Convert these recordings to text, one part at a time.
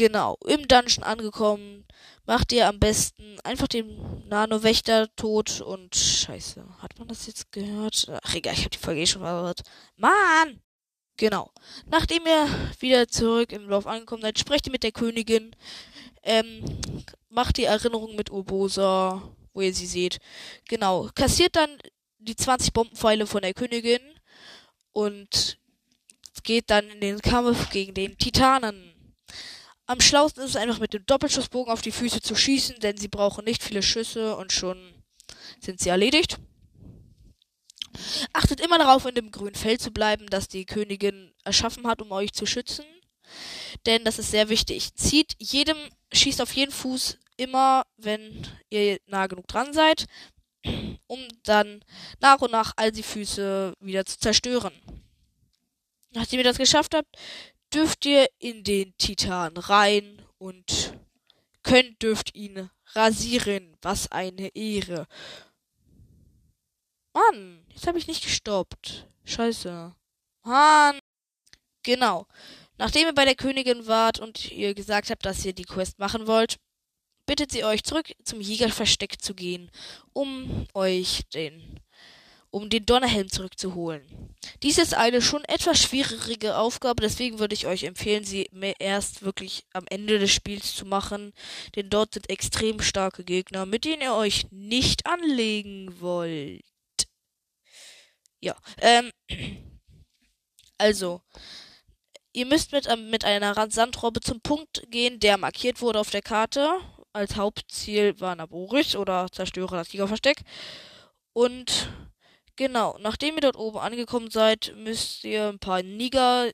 Genau, im Dungeon angekommen, macht ihr am besten einfach den Nano-Wächter tot und scheiße, hat man das jetzt gehört? Ach egal, ich hab die Folge eh schon gehört. Mann! Genau. Nachdem ihr wieder zurück im Dorf angekommen seid, sprecht ihr mit der Königin, ähm, macht die Erinnerung mit Urbosa, wo ihr sie seht. Genau. Kassiert dann die 20 Bombenpfeile von der Königin und geht dann in den Kampf gegen den Titanen. Am schlausten ist es einfach mit dem Doppelschussbogen auf die Füße zu schießen, denn sie brauchen nicht viele Schüsse und schon sind sie erledigt. Achtet immer darauf, in dem grünen Feld zu bleiben, das die Königin erschaffen hat, um euch zu schützen. Denn das ist sehr wichtig. Zieht jedem, schießt auf jeden Fuß immer, wenn ihr nah genug dran seid, um dann nach und nach all die Füße wieder zu zerstören. Nachdem ihr das geschafft habt, dürft ihr in den Titan rein und könnt dürft ihn rasieren. Was eine Ehre. Mann, jetzt habe ich nicht gestoppt. Scheiße. Mann. Genau. Nachdem ihr bei der Königin wart und ihr gesagt habt, dass ihr die Quest machen wollt, bittet sie euch zurück zum Jägerversteck zu gehen, um euch den um den Donnerhelm zurückzuholen. Dies ist eine schon etwas schwierige Aufgabe, deswegen würde ich euch empfehlen, sie erst wirklich am Ende des Spiels zu machen, denn dort sind extrem starke Gegner, mit denen ihr euch nicht anlegen wollt. Ja, ähm, also, ihr müsst mit, ähm, mit einer Sandrobbe zum Punkt gehen, der markiert wurde auf der Karte. Als Hauptziel war Naboris oder Zerstörer das Tigerversteck. Und Genau, nachdem ihr dort oben angekommen seid, müsst ihr ein paar Niger.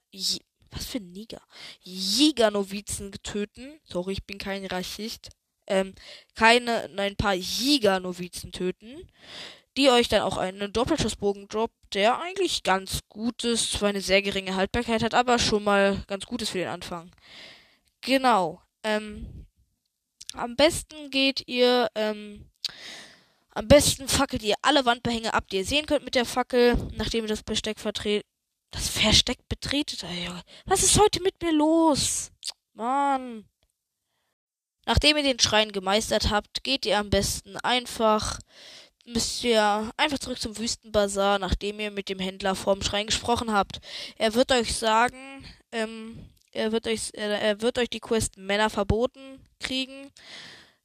Was für Niger? Jägernovizen töten. Sorry, ich bin kein Rassist. Ähm, keine, nein, ein paar Jägernovizen töten. Die euch dann auch einen Doppelschussbogen droppt, der eigentlich ganz gut ist, zwar eine sehr geringe Haltbarkeit hat, aber schon mal ganz gut ist für den Anfang. Genau. Ähm, am besten geht ihr, ähm, am besten fackelt ihr alle Wandbehänge ab, die ihr sehen könnt mit der Fackel, nachdem ihr das Besteck vertretet. Das Versteck betretet, Alter. Was ist heute mit mir los? Mann. Nachdem ihr den Schrein gemeistert habt, geht ihr am besten einfach, müsst ihr einfach zurück zum Wüstenbazar, nachdem ihr mit dem Händler vorm Schrein gesprochen habt. Er wird euch sagen, ähm, er wird euch, er, er wird euch die Quest Männer verboten kriegen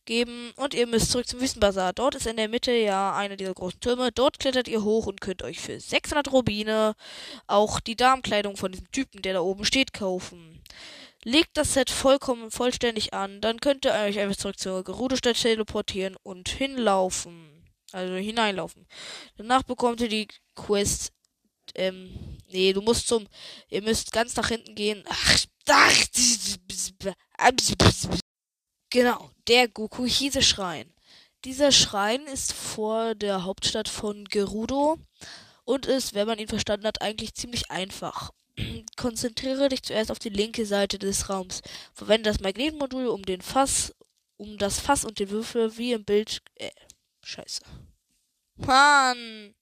geben und ihr müsst zurück zum Wüstenbazar. Dort ist in der Mitte ja einer dieser großen Türme. Dort klettert ihr hoch und könnt euch für 600 Rubine auch die Darmkleidung von diesem Typen, der da oben steht, kaufen. Legt das Set vollkommen vollständig an, dann könnt ihr euch einfach zurück zur Gerudo-Stadt teleportieren und hinlaufen. Also hineinlaufen. Danach bekommt ihr die Quest. Ähm, nee, du musst zum. Ihr müsst ganz nach hinten gehen. Ach, ach, Genau, der Goku-Hise-Schrein. Dieser Schrein ist vor der Hauptstadt von Gerudo und ist, wenn man ihn verstanden hat, eigentlich ziemlich einfach. Konzentriere dich zuerst auf die linke Seite des Raums. Verwende das Magnetmodul um den Fass, um das Fass und den Würfel wie im Bild. Äh, scheiße. Mann!